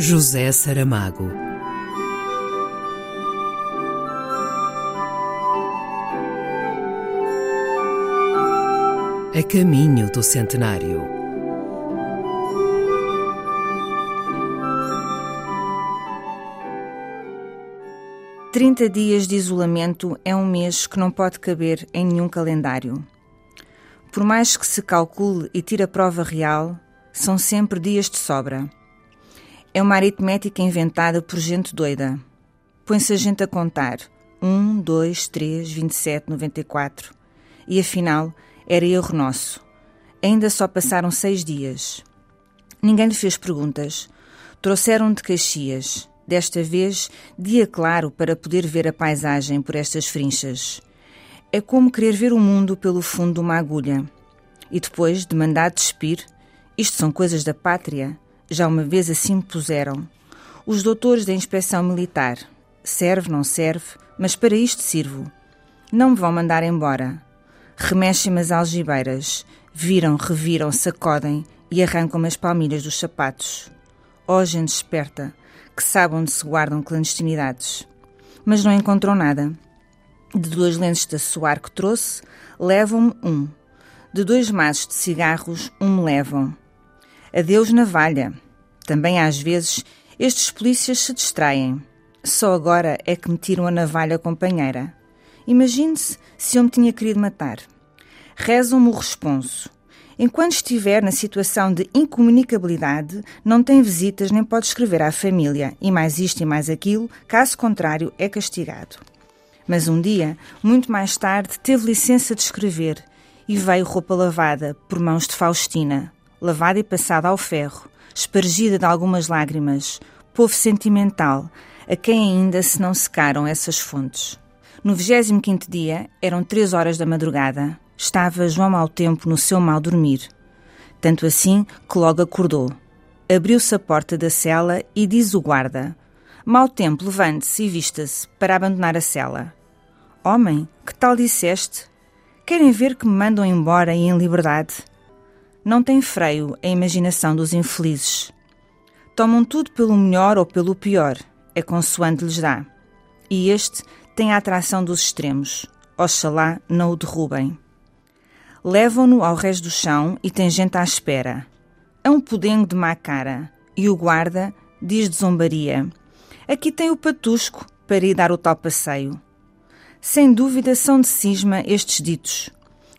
José Saramago. A caminho do centenário. Trinta dias de isolamento é um mês que não pode caber em nenhum calendário. Por mais que se calcule e tire a prova real, são sempre dias de sobra. É uma aritmética inventada por gente doida. Põe-se a gente a contar. 1, 2, 3, 27, 94. E afinal, era erro nosso. Ainda só passaram seis dias. Ninguém lhe fez perguntas. Trouxeram de Caxias, desta vez dia claro para poder ver a paisagem por estas frinchas. É como querer ver o mundo pelo fundo de uma agulha. E depois de mandar despir, isto são coisas da pátria, já uma vez assim me puseram. Os doutores da inspeção militar. Serve, não serve, mas para isto sirvo. Não me vão mandar embora. Remexem-me as algibeiras. Viram, reviram, sacodem e arrancam-me as palmilhas dos sapatos. Ó oh, gente esperta, que sabe onde se guardam clandestinidades. Mas não encontrou nada. De duas lentes de assoar que trouxe, levam-me um. De dois maços de cigarros, um me levam. Adeus navalha. Também às vezes estes polícias se distraem. Só agora é que me tiram a navalha companheira. Imagine-se se eu me tinha querido matar. Rezam-me o responso. Enquanto estiver na situação de incomunicabilidade, não tem visitas nem pode escrever à família, e mais isto e mais aquilo, caso contrário, é castigado. Mas um dia, muito mais tarde, teve licença de escrever e veio roupa lavada por mãos de Faustina, lavada e passada ao ferro, espargida de algumas lágrimas, povo sentimental, a quem ainda se não secaram essas fontes. No 25 dia, eram três horas da madrugada. Estava João Mau Tempo no seu mal dormir. Tanto assim que logo acordou. Abriu-se a porta da cela e diz o guarda: Mau Tempo, levante-se e vista-se para abandonar a cela. Homem, que tal disseste? Querem ver que me mandam embora e em liberdade? Não tem freio a imaginação dos infelizes. Tomam tudo pelo melhor ou pelo pior, é consoante lhes dá. E este tem a atração dos extremos. Oxalá não o derrubem. Levam-no ao resto do chão e tem gente à espera. É um pudengo de má cara. E o guarda diz de zombaria: Aqui tem o patusco para ir dar o tal passeio. Sem dúvida são de cisma estes ditos.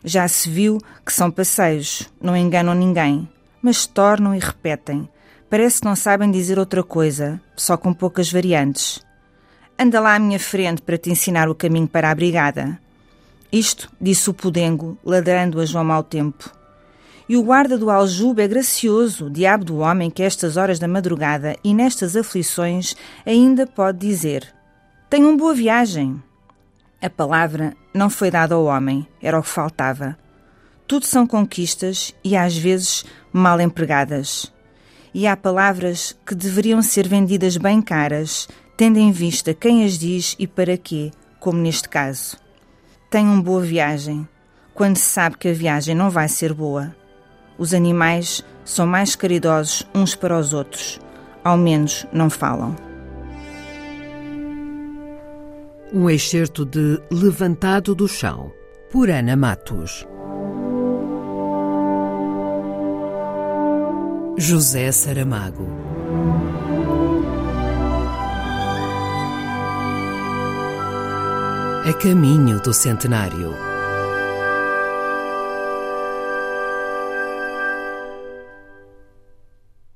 Já se viu que são passeios, não enganam ninguém, mas tornam e repetem. Parece que não sabem dizer outra coisa, só com poucas variantes. Anda lá à minha frente para te ensinar o caminho para a brigada. Isto, disse o Pudengo, ladrando a João Mau Tempo. E o guarda do aljube é gracioso, diabo do homem que estas horas da madrugada e nestas aflições ainda pode dizer: Tenham boa viagem. A palavra não foi dada ao homem, era o que faltava. Tudo são conquistas e às vezes mal empregadas. E há palavras que deveriam ser vendidas bem caras, tendo em vista quem as diz e para quê, como neste caso. Tenham boa viagem, quando se sabe que a viagem não vai ser boa. Os animais são mais caridosos uns para os outros, ao menos não falam. Um excerto de Levantado do Chão, por Ana Matos. José Saramago. A caminho do centenário.